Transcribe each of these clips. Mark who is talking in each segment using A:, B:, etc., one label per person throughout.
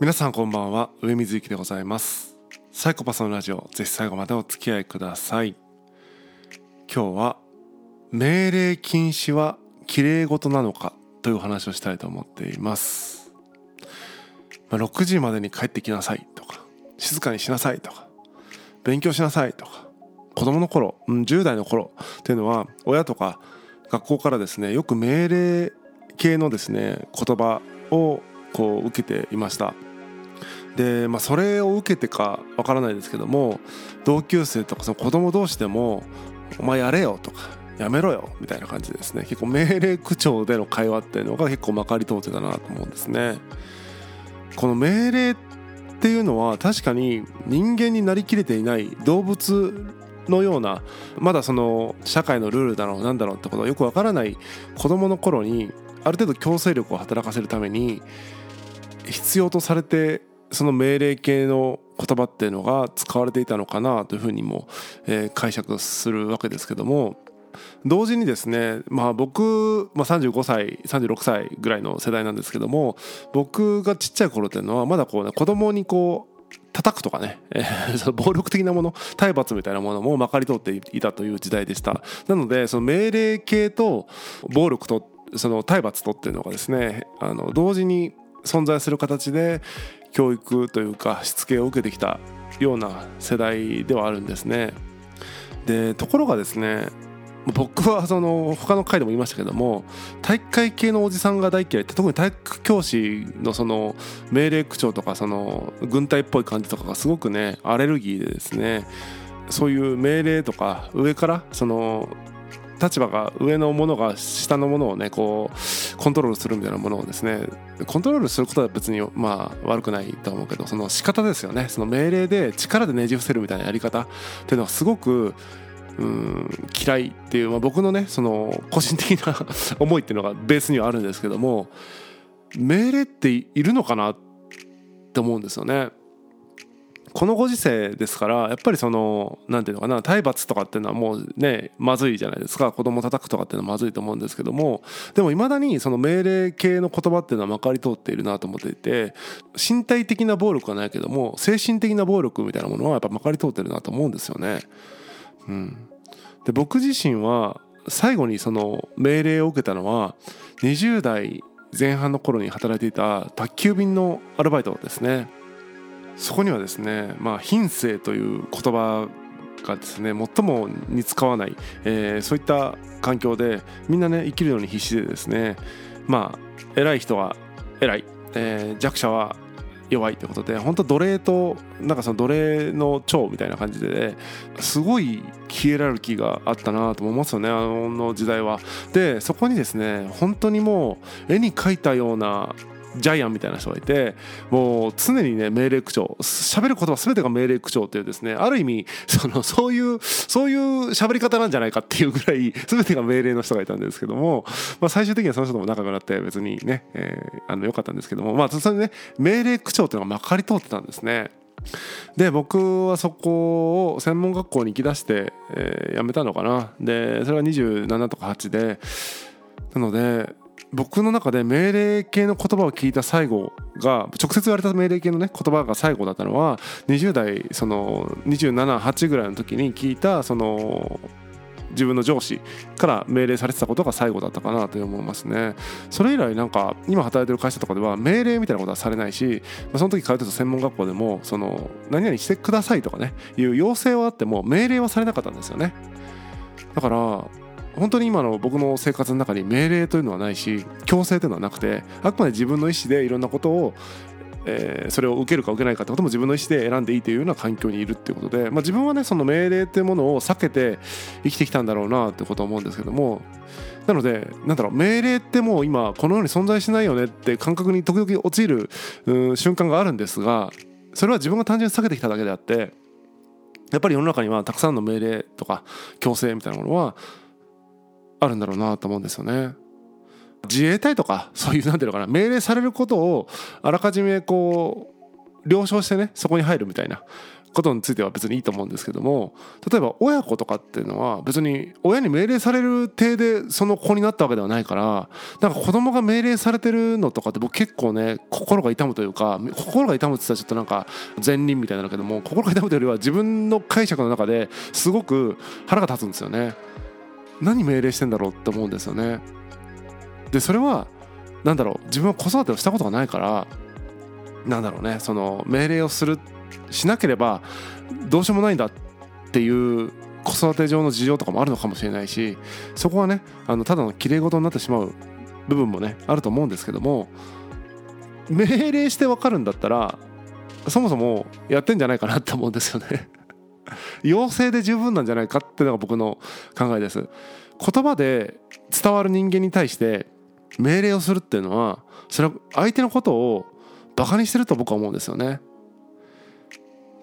A: 皆さんこんばんは。上水幸でございます。サイコパスのラジオぜひ最後までお付き合いください。今日は命令禁止は綺麗事なのかという話をしたいと思っています。6時までに帰ってきなさいとか静かにしなさいとか勉強しなさいとか子供の頃10代の頃っていうのは親とか学校からですねよく命令系のですね言葉をこう受けていました。で、まあ、それを受けてかわからないですけども同級生とかその子供同士でも「お前やれよ」とか「やめろよ」みたいな感じですね結構命令口調での会話っていうのが結構まかり通ってたなと思うんですね。この命令っていうのは確かに人間になりきれていない動物のようなまだその社会のルールだろうなんだろうってことがよくわからない子供の頃にある程度強制力を働かせるために必要とされてその命令系の言葉っていうのが使われていたのかなというふうにも、えー、解釈するわけですけども同時にですね、まあ、僕、まあ、35歳36歳ぐらいの世代なんですけども僕がちっちゃい頃っていうのはまだこうね子供にこう叩くとかね、えー、暴力的なもの体罰みたいなものもまかり通っていたという時代でした。なのでその命令系と暴力とその体罰とっていうのがですねあの同時に存在する形で教育というかしつけを受けてきたような世代ではあるんですね。でところがですね僕はその他の回でも言いましたけども体育会系のおじさんが大嫌いって特に体育教師のその命令口調とかその軍隊っぽい感じとかがすごくねアレルギーでですねそういう命令とか上からその立場が上のものが下のものをねこうコントロールするみたいなものをですねコントロールすることは別にまあ悪くないと思うけどその仕方ですよねその命令で力でねじ伏せるみたいなやり方っていうのはすごくうん嫌いっていう、まあ、僕のねその個人的な 思いっていうのがベースにはあるんですけども命令っているのかなって思うんですよね。このご時世ですからやっぱりその何ていうのかな体罰とかっていうのはもうねまずいじゃないですか子供叩くとかっていうのはまずいと思うんですけどもでもいまだにその命令系の言葉っていうのはまかり通っているなと思っていて身体的な暴力はないけども精神的な暴力みたいなものはやっぱまかり通ってるなと思うんですよね。うん、で僕自身は最後にその命令を受けたのは20代前半の頃に働いていた宅急便のアルバイトですね。そこにはですね、まあ、品性という言葉がですね最も似つかわない、えー、そういった環境でみんなね生きるのに必死でですねまあ偉い人は偉い、えー、弱者は弱いということで本当奴隷となんかその奴隷の長みたいな感じで、ね、すごいヒエラルキーがあったなと思いますよねあの時代は。でそこにですね本当にもう絵に描いたようなジャイアンみたいな人がいてもう常にね命令口調喋る言葉全てが命令口調っていうですねある意味そのそういうそういう喋り方なんじゃないかっていうぐらい全てが命令の人がいたんですけども、まあ、最終的にはその人とも仲良くなって別にね、え、あの良かったんですけどもまあそれね命令口調っていうのがまかり通ってたんですね。で僕はそこを専門学校に行き出して、えー、辞めたのかなでそれが27とか8でなので僕の中で命令系の言葉を聞いた最後が直接言われた命令系のね言葉が最後だったのは20代その278ぐらいの時に聞いたその自分の上司から命令されてたことが最後だったかなと思いますね。それ以来なんか今働いてる会社とかでは命令みたいなことはされないしその時通ってた専門学校でもその何々してくださいとかねいう要請はあっても命令はされなかったんですよね。だから本当に今の僕の生活の中に命令というのはないし強制というのはなくてあくまで自分の意思でいろんなことをえー、それを受けるか受けないかってことも自分の意思で選んでいいというような環境にいるっていうことで、まあ、自分はねその命令っていうものを避けて生きてきたんだろうなってことは思うんですけどもなのでなんだろう命令ってもう今この世に存在しないよねって感覚に時々陥る、うん、瞬間があるんですがそれは自分が単純に避けてきただけであってやっぱり世の中にはたくさんの命令とか強制みたいなものはあるんだろうなと思うんですよね。自衛隊とかそういうなんていうのかな命令されることをあらかじめこう了承してねそこに入るみたいなことについては別にいいと思うんですけども例えば親子とかっていうのは別に親に命令される体でその子になったわけではないからなんか子供が命令されてるのとかって僕結構ね心が痛むというか心が痛むって言ったらちょっとなんか前輪みたいなんだけども心が痛むというよりは自分の解釈の中ですごく腹が立つんですよね。何命令してんだろうって思うんですよね。でそれは何だろう自分は子育てをしたことがないからなんだろうねその命令をするしなければどうしようもないんだっていう子育て上の事情とかもあるのかもしれないしそこはねあのただのきれい事になってしまう部分もねあると思うんですけども命令して分かるんだったらそもそもやってんじゃないかなって思うんですよね 要請で十分なんじゃないかっていうのが僕の考えです。言葉で伝わる人間に対して命令をするっていうのはそれは相手のことをバカにしてると僕は思うんですよね。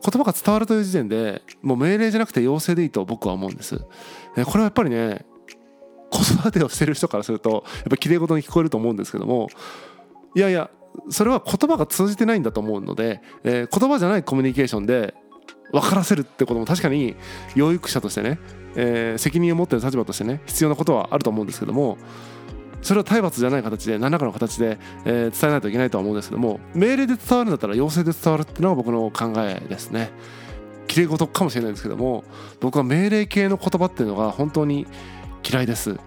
A: 言葉が伝わるという時点でもう命令じゃなくて要請でいいと僕は思うんです。これはやっぱりね子育てをしてる人からするとやっぱきれい事に聞こえると思うんですけどもいやいやそれは言葉が通じてないんだと思うので、えー、言葉じゃないコミュニケーションで分からせるってことも確かに養育者としてね、えー、責任を持ってる立場としてね必要なことはあると思うんですけどもそれは体罰じゃない形で何らかの形で、えー、伝えないといけないとは思うんですけども命令で伝わるんだったら要請で伝わるっていうのが僕の考えですね。きれい事かもしれないんですけども僕は命令系の言葉っていうのが本当に嫌いです。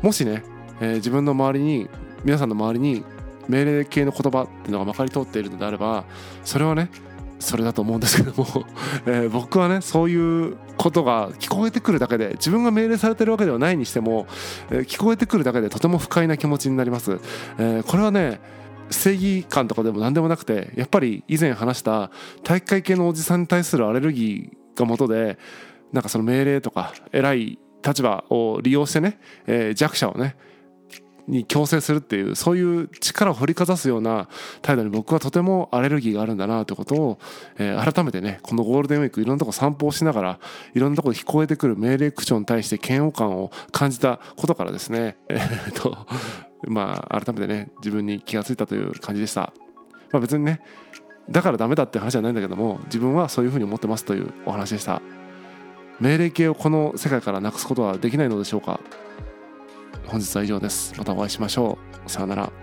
A: もしね、えー、自分の周りに皆さんの周りに命令系の言葉っていうのがまかり通っているのであればそれはねそれだと思うんですけども え、僕はねそういうことが聞こえてくるだけで自分が命令されてるわけではないにしても、え、聞こえてくるだけでとても不快な気持ちになります。え、これはね正義感とかでも何でもなくてやっぱり以前話した体育会系のおじさんに対するアレルギーが元でなんかその命令とか偉い立場を利用してね、え、弱者をねに強制するっていうそういう力を振りかざすような態度に僕はとてもアレルギーがあるんだなということを、えー、改めてねこのゴールデンウィークいろんなとこ散歩をしながらいろんなとこで聞こえてくる命令口調に対して嫌悪感を感じたことからですね えー、とまあ改めてね自分に気が付いたという感じでした。まあ、別にねだからダメだって話じゃないんだけども自分はそういうふうに思ってますというお話でした命令形をこの世界からなくすことはできないのでしょうか本日は以上です。またお会いしましょう。さようなら。